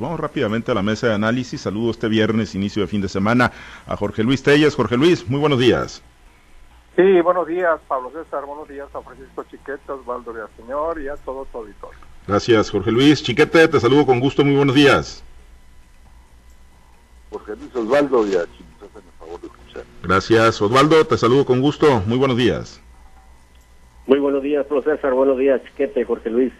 Vamos rápidamente a la mesa de análisis. Saludo este viernes, inicio de fin de semana, a Jorge Luis Telles. Jorge Luis, muy buenos días. Sí, buenos días, Pablo César. Buenos días a Francisco Chiquete, Osvaldo Señor y a todo tu auditorio. Gracias, Jorge Luis. Chiquete, te saludo con gusto. Muy buenos días. Jorge Luis Osvaldo y a Chiquete, en favor de escuchar. Gracias, Osvaldo. Te saludo con gusto. Muy buenos días. Muy buenos días, profesor. Buenos días, Chiquete, Jorge Luis.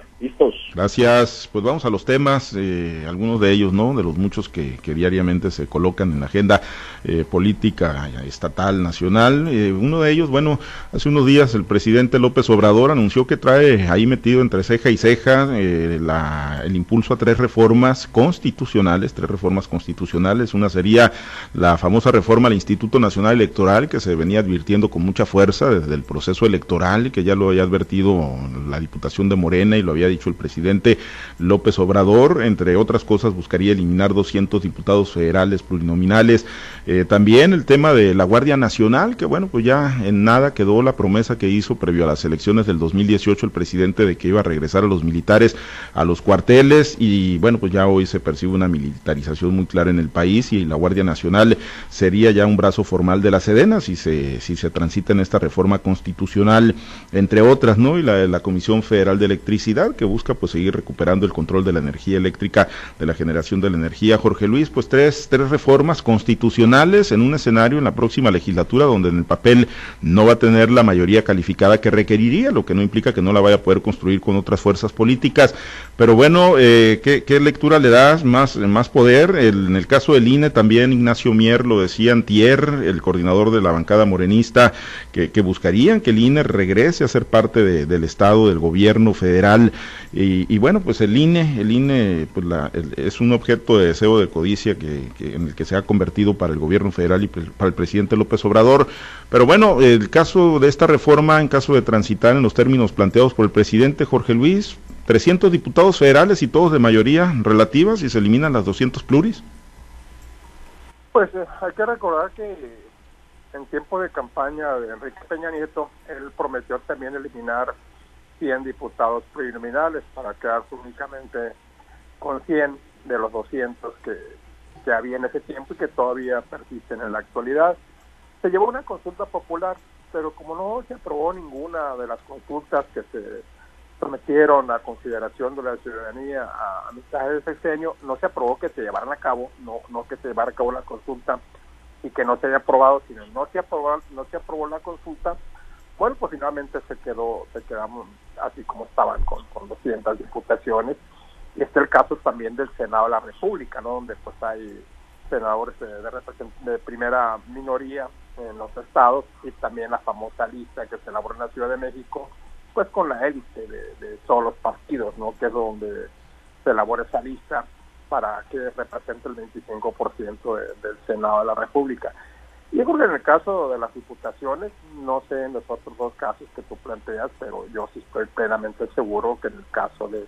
Gracias. Pues vamos a los temas, eh, algunos de ellos, ¿no? De los muchos que, diariamente se colocan en la agenda eh, política estatal, nacional. Eh, uno de ellos, bueno, hace unos días el presidente López Obrador anunció que trae ahí metido entre ceja y ceja la, el impulso a tres reformas constitucionales, tres reformas constitucionales. Una sería la famosa reforma al Instituto Nacional Electoral, que se venía advirtiendo con mucha fuerza desde el proceso electoral, que ya lo había advertido la Diputación de Morena y lo había dicho el presidente López Obrador, entre otras cosas buscaría eliminar 200 diputados federales plurinominales. Eh, también el tema de la Guardia Nacional, que bueno, pues ya en nada quedó la promesa que hizo previo a las elecciones del 2018 el presidente de que iba a regresar a los militares a los cuarteles y bueno, pues ya hoy se percibe una militarización muy clara en el país y la Guardia Nacional sería ya un brazo formal de la Sedena si se, si se transita en esta reforma constitucional, entre otras, ¿no? Y la, la Comisión Federal de Electricidad, que busca pues seguir recuperando el control de la energía eléctrica, de la generación de la energía. Jorge Luis, pues tres, tres reformas constitucionales en un escenario en la próxima legislatura donde en el papel no va a tener la mayoría calificada que requeriría, lo que no implica que no la vaya a poder construir con otras fuerzas políticas. Pero bueno, eh, ¿qué, lectura le das? Más, más poder. en el caso del INE también Ignacio Mier lo decía Antier, el coordinador de la bancada morenista, que, que buscarían que el INE regrese a ser parte del Estado, del gobierno federal. Y, bueno, pues el INE, el INE pues la, es un objeto de deseo de codicia que, en el que se ha convertido para el gobierno federal y para el presidente López Obrador. Pero bueno, el caso de esta reforma, en caso de transitar en los términos planteados por el presidente Jorge Luis, 300 diputados federales y todos de mayoría relativa y se eliminan las 200 pluris. Pues eh, hay que recordar que en tiempo de campaña de Enrique Peña Nieto, él prometió también eliminar 100 diputados preliminares para quedarse únicamente con 100 de los 200 que, que había en ese tiempo y que todavía persisten en la actualidad. Se llevó una consulta popular, pero como no se aprobó ninguna de las consultas que se sometieron a consideración de la ciudadanía a, mitad del sexenio, no se aprobó que se llevaran a cabo, no, no que se llevara a cabo la consulta y que no se haya aprobado, sino no se aprobó, no se aprobó la consulta, bueno, pues finalmente se quedó, se quedamos así como estaban con, con 200 diputaciones. Y este es el caso también del Senado de la República, ¿no? Donde pues hay senadores de, primera minoría en los estados y también la famosa lista que se elabora en la Ciudad de México, pues con la élite de todos los partidos, ¿no? Que es donde se elabora esa lista para que represente el 25% del Senado de la República. Yo creo que en el caso de las diputaciones, no sé en los otros dos casos que tú planteas, pero yo sí estoy plenamente seguro que en el caso de,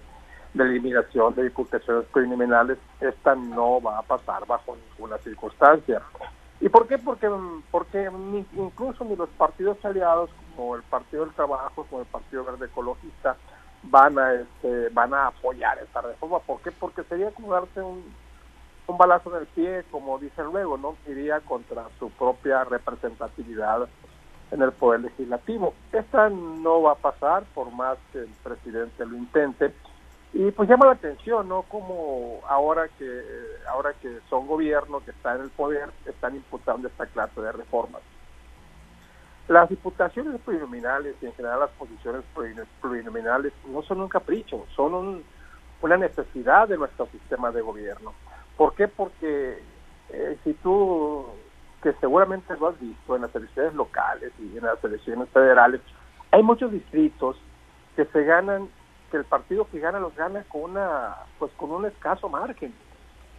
de eliminación de diputaciones criminales, esta no va a pasar bajo ninguna circunstancia. ¿Y por qué? Porque, porque incluso ni los partidos aliados, como el Partido del Trabajo, como el Partido Verde Ecologista, van a este, van a apoyar esta reforma. ¿Por qué? Porque sería como darse un, un balazo en el pie, como dicen luego, ¿no? Iría contra su propia representatividad en el poder legislativo. Esta no va a pasar por más que el presidente lo intente. Y pues llama la atención, ¿no? Como ahora que ahora que son gobierno que está en el poder están imputando esta clase de reformas. Las diputaciones plurinominales y en general las posiciones plurinominales no son un capricho, son una necesidad de nuestro sistema de gobierno. ¿Por qué? Porque eh, si tú, que seguramente lo has visto en las elecciones locales y en las elecciones federales, hay muchos distritos que se ganan, que el partido que gana los gana con una, pues con un escaso margen.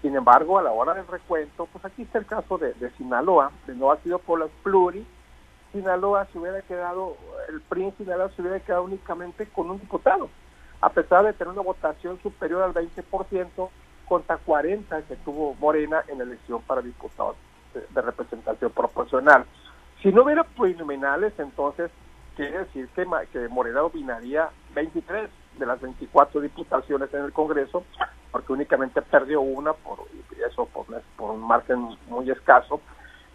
Sin embargo, a la hora del recuento, pues aquí está el caso de, Sinaloa, de no ha sido por las pluri, Sinaloa se hubiera quedado, el PRI Sinaloa se hubiera quedado únicamente con un diputado, a pesar de tener una votación superior al 20%, contra 40 que tuvo Morena en la elección para diputados de, representación proporcional. Si no hubiera plurinominales, entonces quiere decir que, que Morena dominaría 23 de las 24 diputaciones en el Congreso porque únicamente perdió una, por eso por, por un margen muy escaso.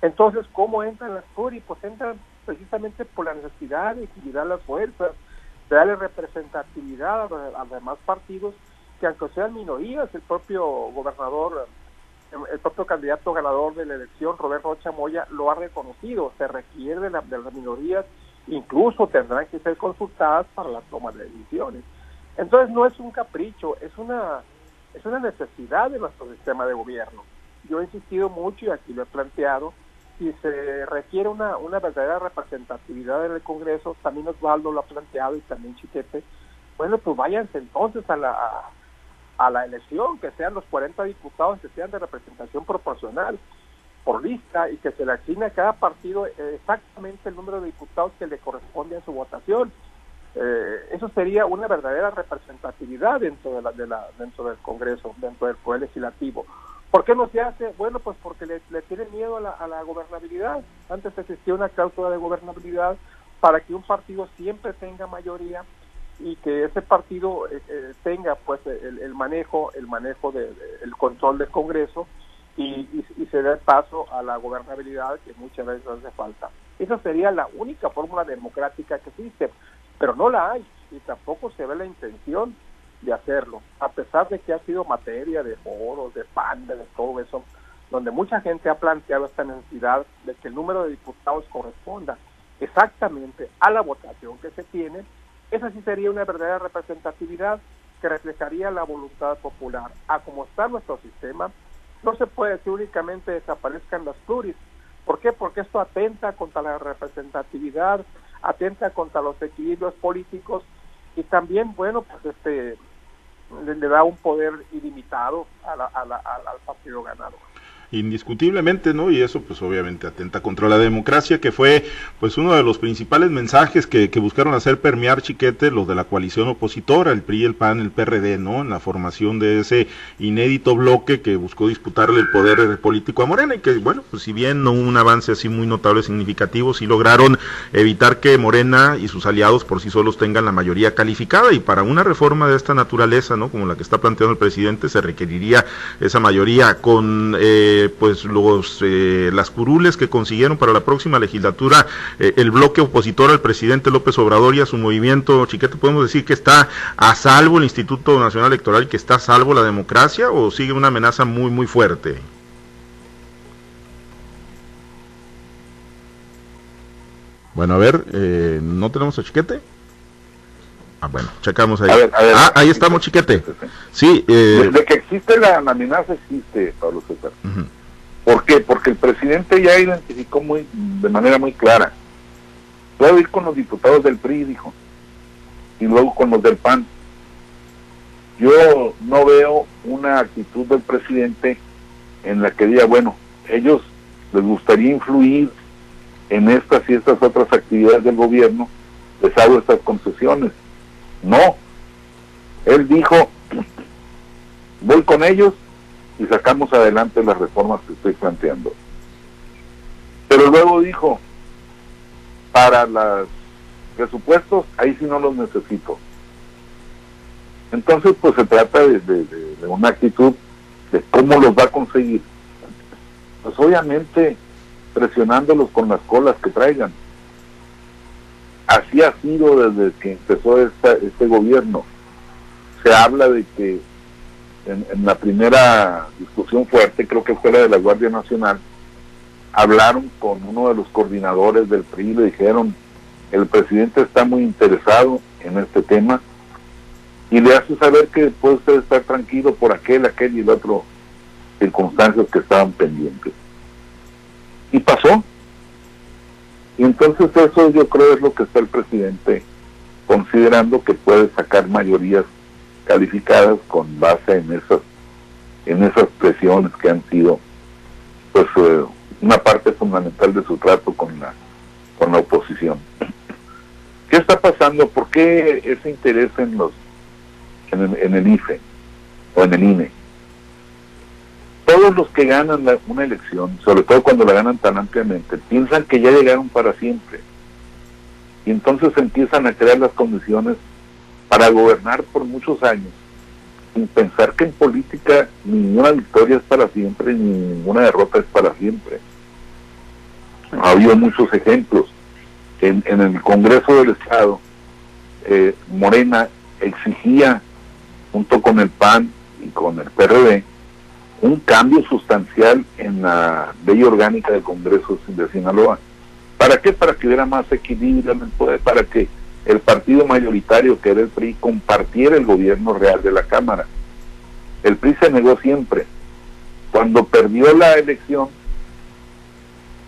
Entonces, ¿cómo entran las PURI? Pues entran precisamente por la necesidad de equilibrar las fuerzas, de darle representatividad a los demás partidos, que aunque sean minorías, el propio gobernador, el propio candidato ganador de la elección, Roberto Rocha Moya, lo ha reconocido, se requiere de, de las minorías, incluso tendrán que ser consultadas para la toma de decisiones. Entonces no es un capricho, es una es una necesidad de nuestro sistema de gobierno. Yo he insistido mucho y aquí lo he planteado, si se requiere una, una verdadera representatividad en el Congreso, también Osvaldo lo ha planteado y también Chiquete, bueno, pues váyanse entonces a la, a, la elección, que sean los 40 diputados que sean de representación proporcional por lista y que se le asigne a cada partido exactamente el número de diputados que le corresponde a su votación eh, eso sería una verdadera representatividad dentro de la, de la, dentro del Congreso, dentro del Poder Legislativo. ¿Por qué no se hace? Bueno, pues porque le, le tienen miedo a la, a la, gobernabilidad. Antes existía una cláusula de gobernabilidad para que un partido siempre tenga mayoría y que ese partido eh, eh, tenga pues el, el, manejo el manejo de, de, control del Congreso y, y, se dé paso a la gobernabilidad que muchas veces hace falta. Esa sería la única fórmula democrática que existe pero no la hay y tampoco se ve la intención de hacerlo, a pesar de que ha sido materia de foros, de PAN, de todo eso, donde mucha gente ha planteado esta necesidad de que el número de diputados corresponda exactamente a la votación que se tiene, esa sí sería una verdadera representatividad que reflejaría la voluntad popular. A como está nuestro sistema, no se puede decir únicamente desaparezcan las pluris. ¿Por qué? Porque esto atenta contra la representatividad, atenta contra los equilibrios políticos y también, bueno, pues este le, da un poder ilimitado al partido ganador indiscutiblemente, ¿no? Y eso pues obviamente atenta contra la democracia, que fue pues uno de los principales mensajes que, que, buscaron hacer permear Chiquete los de la coalición opositora, el PRI, el PAN, el PRD, ¿no? En la formación de ese inédito bloque que buscó disputarle el poder político a Morena y que, bueno, pues si bien no hubo un avance así muy notable, significativo, sí lograron evitar que Morena y sus aliados por sí solos tengan la mayoría calificada y para una reforma de esta naturaleza, ¿no? Como la que está planteando el presidente, se requeriría esa mayoría con... Eh, pues los eh, las curules que consiguieron para la próxima legislatura eh, el bloque opositor al presidente López Obrador y a su movimiento Chiquete podemos decir que está a salvo el Instituto Nacional Electoral que está a salvo la democracia o sigue una amenaza muy muy fuerte bueno a ver eh, no tenemos a Chiquete Ah, bueno, checamos ahí. A ver, a ver, ah, ahí estamos, chiquete. Sí. Eh... De, que existe la, la, amenaza, existe, Pablo César. Uh -huh. ¿Por qué? Porque el presidente ya identificó muy de manera muy clara. Puedo ir con los diputados del PRI, dijo, y luego con los del PAN. Yo no veo una actitud del presidente en la que diga, bueno, ellos les gustaría influir en estas y estas otras actividades del gobierno, les hago estas concesiones no. Él dijo, voy con ellos y sacamos adelante las reformas que estoy planteando. Pero luego dijo, para los presupuestos, ahí sí no los necesito. Entonces, pues se trata de, una actitud de cómo los va a conseguir. Pues obviamente presionándolos con las colas que traigan así ha sido desde que empezó este gobierno. Se habla de que en, en, la primera discusión fuerte, creo que fue la de la Guardia Nacional, hablaron con uno de los coordinadores del PRI y le dijeron, el presidente está muy interesado en este tema y le hace saber que puede usted estar tranquilo por aquel, aquel y el otro circunstancias que estaban pendientes. Y pasó, y entonces eso yo creo es lo que está el presidente considerando que puede sacar mayorías calificadas con base en esas en esas presiones que han sido pues eh, una parte fundamental de su trato con la con la oposición. ¿Qué está pasando? ¿Por qué ese interés en los en el, en el IFE o en el INE? Todos los que ganan la, una elección, sobre todo cuando la ganan tan ampliamente, piensan que ya llegaron para siempre. Y entonces empiezan a crear las condiciones para gobernar por muchos años, sin pensar que en política ninguna victoria es para siempre ni ninguna derrota es para siempre. Ha habido muchos ejemplos. En, en el Congreso del Estado, eh, Morena exigía, junto con el PAN y con el PRD, un cambio sustancial en la ley orgánica del Congreso de Sinaloa. ¿Para qué? Para que hubiera más equilibrio en el poder, para que el partido mayoritario, que era el PRI, compartiera el gobierno real de la Cámara. El PRI se negó siempre. Cuando perdió la elección,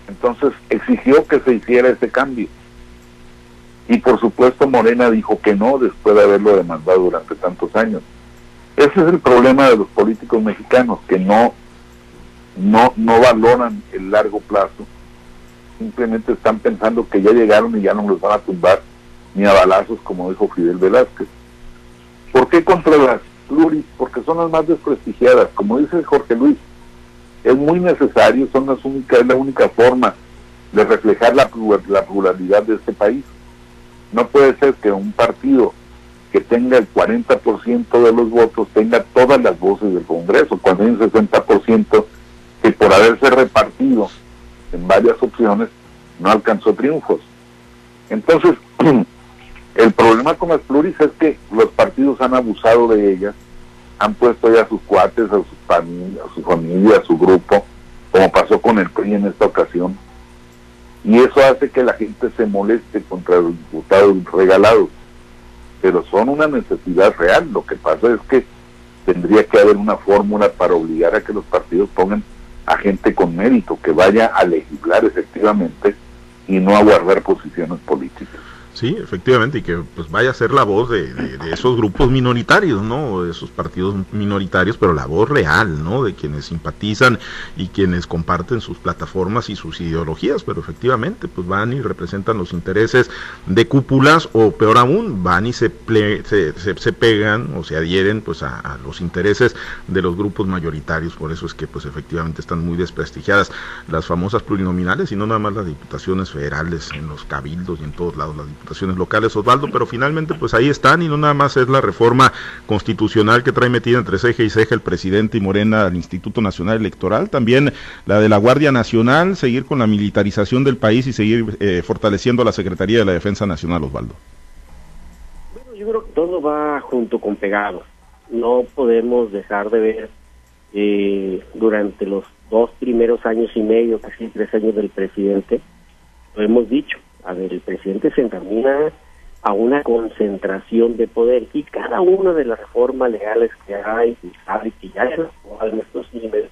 entonces exigió que se hiciera ese cambio. Y por supuesto Morena dijo que no después de haberlo demandado durante tantos años. Ese es el problema de los políticos mexicanos, que no, no, no valoran el largo plazo. Simplemente están pensando que ya llegaron y ya no los van a tumbar ni a balazos, como dijo Fidel Velázquez. ¿Por qué contra las pluris? Porque son las más desprestigiadas. Como dice Jorge Luis, es muy necesario, son las únicas, es la única forma de reflejar la, la pluralidad de este país. No puede ser que un partido que tenga el 40% de los votos tenga todas las voces del Congreso, cuando hay un 60% que por haberse repartido en varias opciones no alcanzó triunfos. Entonces, el problema con las pluris es que los partidos han abusado de ellas, han puesto ya a sus cuates, a, sus familia, a su familia, a su grupo, como pasó con el PRI en esta ocasión. Y eso hace que la gente se moleste contra los diputados regalados. Pero son una necesidad real. Lo que pasa es que tendría que haber una fórmula para obligar a que los partidos pongan a gente con mérito, que vaya a legislar efectivamente y no a guardar posiciones políticas. Sí, efectivamente, y que pues vaya a ser la voz de, esos grupos minoritarios, ¿no? De esos partidos minoritarios, pero la voz real, ¿no? De quienes simpatizan y quienes comparten sus plataformas y sus ideologías, pero efectivamente, pues van y representan los intereses de cúpulas o peor aún, van y se, se, pegan o se adhieren pues a, los intereses de los grupos mayoritarios, por eso es que pues efectivamente están muy desprestigiadas las famosas plurinominales y no nada más las diputaciones federales en los cabildos y en todos lados las diputaciones locales, Osvaldo, pero finalmente pues ahí están y no nada más es la reforma constitucional que trae metida entre ceja y ceja el presidente y Morena al Instituto Nacional Electoral, también la de la Guardia Nacional, seguir con la militarización del país y seguir eh, fortaleciendo la Secretaría de la Defensa Nacional, Osvaldo. Bueno, yo creo que todo va junto con pegado. No podemos dejar de ver eh, durante los dos primeros años y medio, casi tres años del presidente, lo hemos dicho, a ver, el presidente se encamina a una concentración de poder y cada una de las reformas legales que hay, y sabe que ya en estos niveles,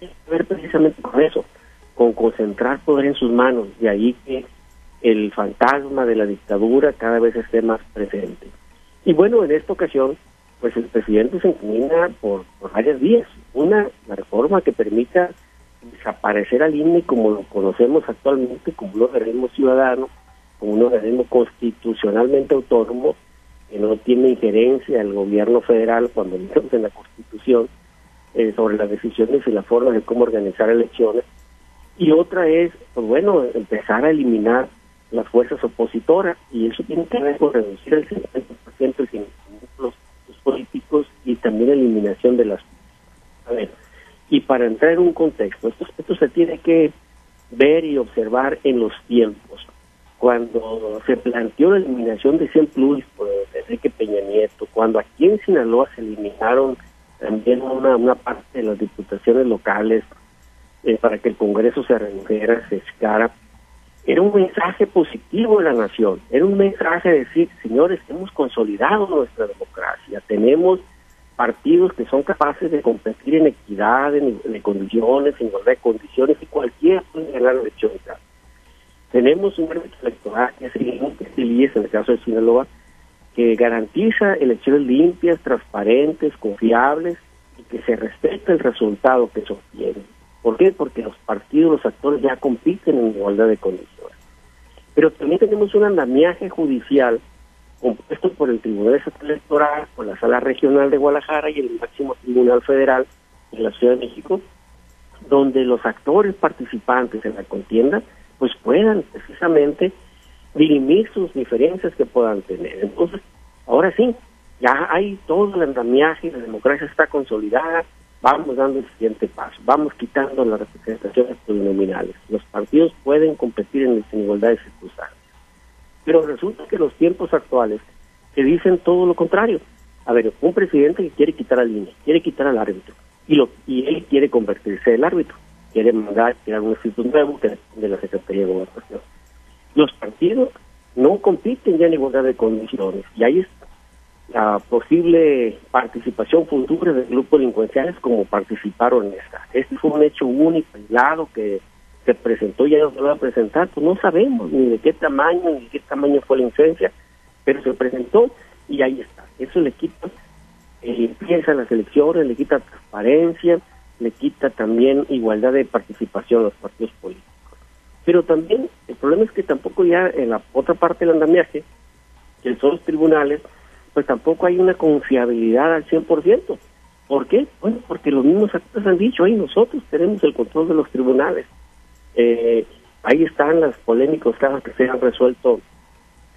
tiene que ver precisamente con eso, con concentrar poder en sus manos, de ahí que el fantasma de la dictadura cada vez esté más presente. Y bueno, en esta ocasión, pues el presidente se encamina por, por varias vías. Una, la reforma que permita desaparecer al INE como lo conocemos actualmente, como un organismo ciudadano, como un organismo constitucionalmente autónomo, que no tiene injerencia al gobierno federal cuando leemos en la Constitución eh, sobre las decisiones y la forma de cómo organizar elecciones. Y otra es, pues bueno, empezar a eliminar las fuerzas opositoras, y eso tiene que ver con reducir el 50% de los políticos y también eliminación de las... A ver, y para entrar en un contexto, esto, esto se tiene que ver y observar en los tiempos. Cuando se planteó la eliminación de 100 plus por Enrique Peña Nieto, cuando aquí en Sinaloa se eliminaron también una, una parte de las diputaciones locales eh, para que el Congreso se redujera, se escara, era un mensaje positivo de la nación, era un mensaje de decir, señores, hemos consolidado nuestra democracia, tenemos partidos que son capaces de competir en equidad, en, condiciones, en igualdad de condiciones, y cualquiera puede ganar la elección. Tenemos un árbitro electoral que es el en el caso de Sinaloa, que garantiza elecciones limpias, transparentes, confiables y que se respeta el resultado que se obtiene. ¿Por qué? Porque los partidos, los actores ya compiten en igualdad de condiciones. Pero también tenemos un andamiaje judicial compuesto por el Tribunal Electoral, por la Sala Regional de Guadalajara y el máximo Tribunal Federal en la Ciudad de México, donde los actores participantes en la contienda pues puedan precisamente dirimir sus diferencias que puedan tener. Entonces, ahora sí, ya hay todo el andamiaje, la democracia está consolidada, vamos dando el siguiente paso, vamos quitando las representaciones plurinominales. Los partidos pueden competir en, igualdad de circunstancias. Pero resulta que los tiempos actuales se dicen todo lo contrario. A ver, un presidente que quiere quitar al INE, quiere quitar al árbitro, y, lo, y él quiere convertirse en el árbitro, quiere mandar crear un instituto nuevo de la Secretaría de Gobernación. Los partidos no compiten ya en igualdad de condiciones, y ahí está la posible participación futura de grupos delincuenciales como participaron en esta. Este fue un hecho único, aislado, que se presentó y ya no se va a presentar, pues no sabemos ni de qué tamaño, ni de qué tamaño fue la influencia, pero se presentó y ahí está. Eso le quita eh, limpieza las elecciones, le quita transparencia, le quita también igualdad de participación a los partidos políticos. Pero también el problema es que tampoco ya en la otra parte del andamiaje, que son los tribunales, pues tampoco hay una confiabilidad al 100%. ¿Por qué? Bueno, porque los mismos actores han dicho, ahí nosotros tenemos el control de los tribunales. Eh, ahí están las polémicos casos que se han resuelto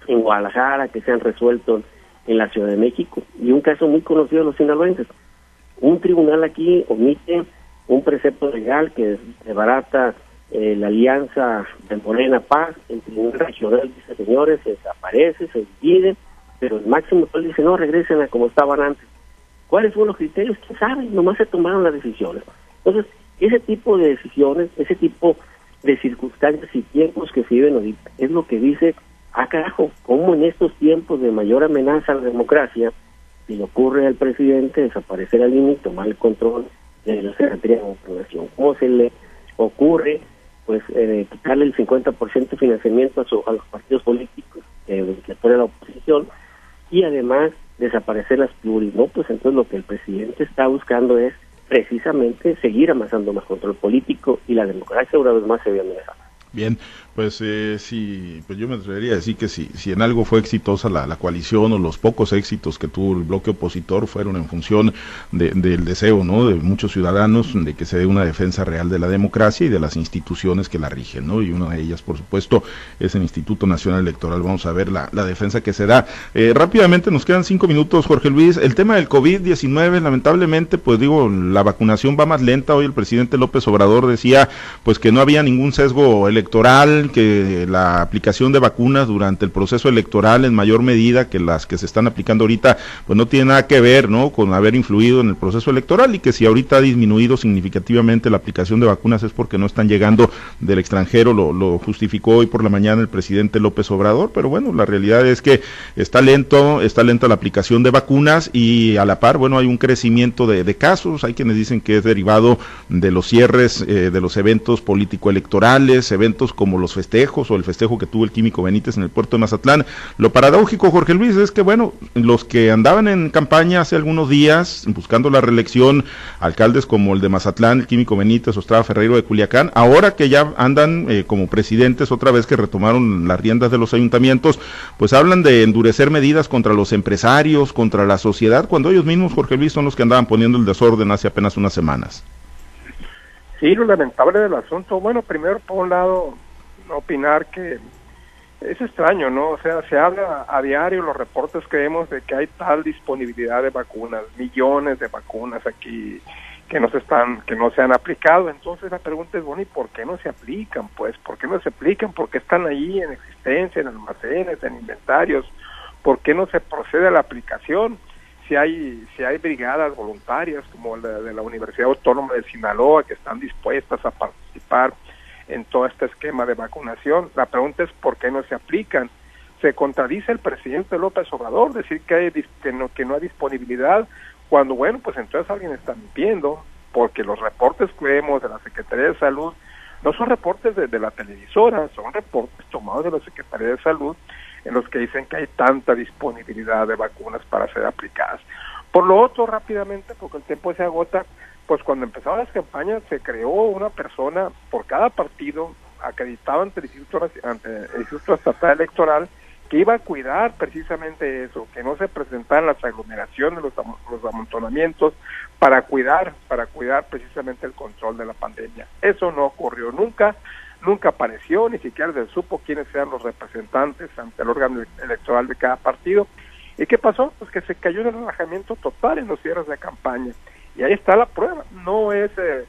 en Guadalajara, que se han resuelto en la Ciudad de México. Y un caso muy conocido de los sinaloenses. Un tribunal aquí omite un precepto legal que desbarata eh, la alianza de Morena Paz, el Tribunal Regional dice, señores, se desaparece, se divide, pero el máximo dice, no, regresen a como estaban antes. ¿Cuáles fueron los criterios? ¿Quién sabe? Nomás se tomaron las decisiones. Entonces, ese tipo de decisiones, ese tipo de circunstancias y tiempos que se viven ahorita, es lo que dice, ah carajo, ¿cómo en estos tiempos de mayor amenaza a la democracia, si le ocurre al presidente desaparecer al límite, tomar el control de la Secretaría de Gobernación? ¿Cómo se le ocurre pues eh, quitarle el 50% de financiamiento a, a los partidos políticos que le pone la oposición y además desaparecer las pluris, ¿no? Pues entonces lo que el presidente está buscando es precisamente seguir amasando más control político y la democracia una vez más se ve amenazada. Bien, pues eh, sí, pues yo me atrevería a decir que si, si en algo fue exitosa la, la, coalición o los pocos éxitos que tuvo el bloque opositor fueron en función del deseo ¿no? de muchos ciudadanos de que se dé una defensa real de la democracia y de las instituciones que la rigen, ¿no? Y una de ellas, por supuesto, es el Instituto Nacional Electoral. Vamos a ver la, la defensa que se da. Eh, rápidamente, nos quedan cinco minutos, Jorge Luis. El tema del COVID-19, lamentablemente, pues digo, la vacunación va más lenta. Hoy el presidente López Obrador decía, pues que no había ningún sesgo electoral que la aplicación de vacunas durante el proceso electoral en mayor medida que las que se están aplicando ahorita, pues no tiene nada que ver, ¿no? Con haber influido en el proceso electoral y que si ahorita ha disminuido significativamente la aplicación de vacunas es porque no están llegando del extranjero, lo, justificó hoy por la mañana el presidente López Obrador, pero bueno, la realidad es que está lento, está lenta la aplicación de vacunas y a la par, bueno, hay un crecimiento de, de casos, hay quienes dicen que es derivado de los cierres eh, de los eventos político-electorales, eventos como los festejos o el festejo que tuvo el Químico Benítez en el puerto de Mazatlán. Lo paradójico, Jorge Luis, es que, bueno, los que andaban en campaña hace algunos días buscando la reelección, alcaldes como el de Mazatlán, el Químico Benítez, Ostrada Ferreiro de Culiacán, ahora que ya andan eh, como presidentes otra vez que retomaron las riendas de los ayuntamientos, pues hablan de endurecer medidas contra los empresarios, contra la sociedad, cuando ellos mismos, Jorge Luis, son los que andaban poniendo el desorden hace apenas unas semanas. Sí, lo lamentable del asunto, bueno, primero por un lado, opinar que es extraño, ¿no? O sea, se habla a diario, los reportes que vemos de que hay tal disponibilidad de vacunas, millones de vacunas aquí que no se están, que no se han aplicado. Entonces la pregunta es, bueno, ¿y por qué no se aplican? Pues, ¿por qué no se aplican? ¿Por qué están ahí en existencia, en almacenes, en inventarios? ¿Por qué no se procede a la aplicación? si hay si hay brigadas voluntarias como la de la Universidad Autónoma de Sinaloa que están dispuestas a participar en todo este esquema de vacunación. La pregunta es por qué no se aplican. Se contradice el presidente López Obrador decir que hay que no, que no hay disponibilidad cuando bueno pues entonces alguien está mintiendo porque los reportes que vemos de la Secretaría de Salud no son reportes de, de la televisora, son reportes tomados de la Secretaría de Salud en los que dicen que hay tanta disponibilidad de vacunas para ser aplicadas. Por lo otro, rápidamente, porque el tiempo se agota, pues cuando empezaron las campañas se creó una persona por cada partido acreditado ante el Instituto, el Instituto Estatal Electoral que iba a cuidar precisamente eso, que no se presentaran las aglomeraciones, los, los amontonamientos, para cuidar, para cuidar precisamente el control de la pandemia. Eso no ocurrió nunca, nunca apareció, ni siquiera se supo quiénes eran los representantes ante el órgano electoral de cada partido. ¿Y qué pasó? Pues que se cayó el relajamiento total en los cierres de campaña. Y ahí está la prueba. No es eh,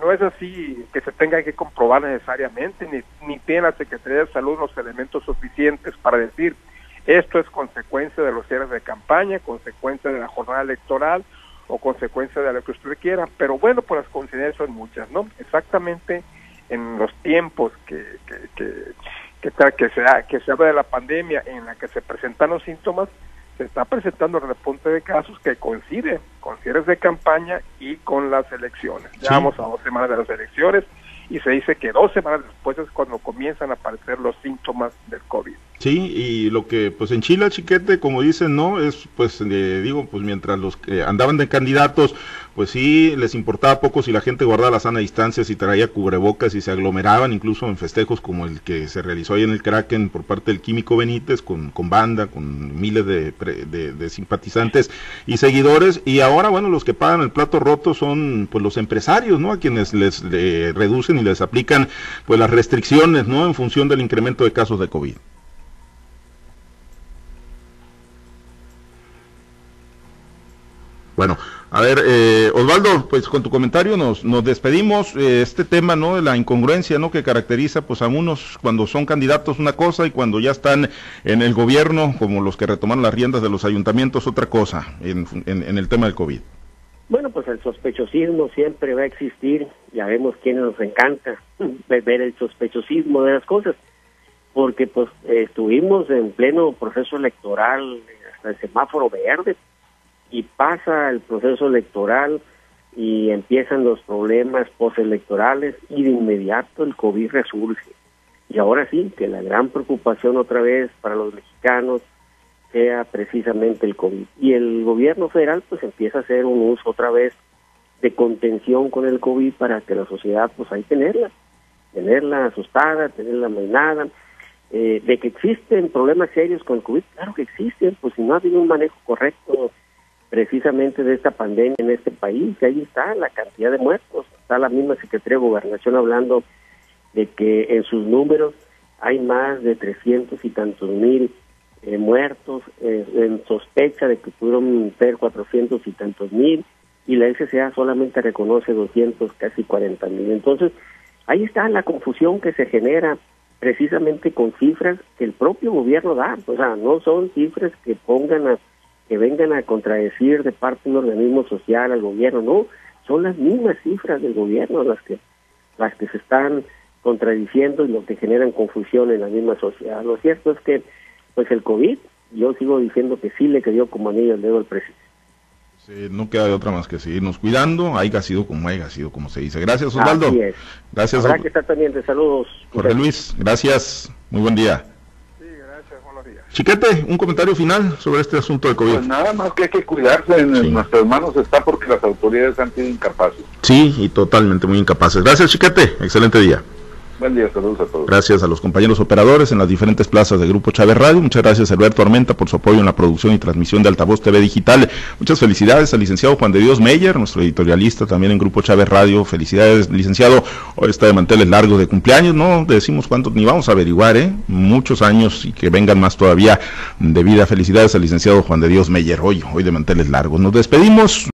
no es así que se tenga que comprobar necesariamente, ni, ni tiene la Secretaría de Salud los elementos suficientes para decir esto es consecuencia de los cierres de campaña, consecuencia de la jornada electoral o consecuencia de lo que usted quiera, pero bueno, pues las coincidencias son muchas, ¿no? Exactamente en los tiempos que, que, que, que, que, se, que se habla de la pandemia en la que se presentan los síntomas, se está presentando el repunte de casos que coincide con cierres de campaña y con las elecciones. Ya vamos a dos semanas de las elecciones y se dice que dos semanas después es cuando comienzan a aparecer los síntomas del COVID. Sí, y lo que pues en Chile, chiquete, como dicen, ¿no? Es pues, eh, digo, pues mientras los que andaban de candidatos, pues sí, les importaba poco si la gente guardaba la sana distancia, si traía cubrebocas y se aglomeraban, incluso en festejos como el que se realizó ahí en el Kraken por parte del Químico Benítez, con, con banda, con miles de, de, simpatizantes y seguidores, y ahora, bueno, los que pagan el plato roto son pues los empresarios, ¿no? A quienes les reducen y les aplican pues las restricciones, ¿no? En función del incremento de casos de COVID. Bueno, a ver, eh, Osvaldo, pues con tu comentario nos, nos despedimos. Eh, este tema, ¿no? De la incongruencia, ¿no? Que caracteriza, pues, a unos cuando son candidatos una cosa y cuando ya están en el gobierno, como los que retoman las riendas de los ayuntamientos, otra cosa en, en, el tema del COVID. Bueno, pues el sospechosismo siempre va a existir. Ya vemos quién nos encanta ver el sospechosismo de las cosas, porque pues estuvimos en pleno proceso electoral hasta el semáforo verde y pasa el proceso electoral y empiezan los problemas postelectorales y de inmediato el COVID resurge. Y ahora sí, que la gran preocupación otra vez para los mexicanos sea precisamente el COVID. Y el gobierno federal pues empieza a hacer un uso otra vez de contención con el COVID para que la sociedad pues ahí tenerla, tenerla asustada, tenerla mainada, eh, de que existen problemas serios con el COVID, claro que existen, pues si no ha habido un manejo correcto precisamente de esta pandemia en este país. Ahí está la cantidad de muertos. Está la misma Secretaría de Gobernación hablando de que en sus números hay más de 300 y tantos mil eh, muertos, eh, en sospecha de que pudieron ser 400 y tantos mil, y la SCA solamente reconoce 200, casi 40 mil. Entonces, ahí está la confusión que se genera precisamente con cifras que el propio gobierno da. O sea, no son cifras que pongan a que vengan a contradecir de parte de un organismo social al gobierno, no, son las mismas cifras del gobierno las que las que se están contradiciendo y lo que generan confusión en la misma sociedad. Lo cierto es que pues el COVID, yo sigo diciendo que sí le quedó como anillo al dedo al presidente. Sí, no queda de otra más que seguirnos cuidando, haya sido como haya sido, como se dice. Gracias, Osvaldo. Gracias. Habrá que estar pendiente. Saludos. Jorge Luis, gracias. Muy buen día. Chiquete, un comentario final sobre este asunto de COVID. Pues nada más que hay que cuidarse, en nuestras manos está porque las autoridades han sido incapaces. Sí, y totalmente muy incapaces. Gracias, Chiquete, excelente día. Buen día, saludos a todos. Gracias a los compañeros operadores en las diferentes plazas de Grupo Chávez Radio. Muchas gracias Alberto Armenta por su apoyo en la producción y transmisión de Altavoz TV Digital. Muchas felicidades al licenciado Juan de Dios Meyer, nuestro editorialista también en Grupo Chávez Radio. Felicidades, licenciado. Hoy está de manteles largos de cumpleaños, no decimos cuántos, ni vamos a averiguar, ¿eh? Muchos años y que vengan más todavía de vida. Felicidades al licenciado Juan de Dios Meyer, hoy, hoy de manteles largos. Nos despedimos.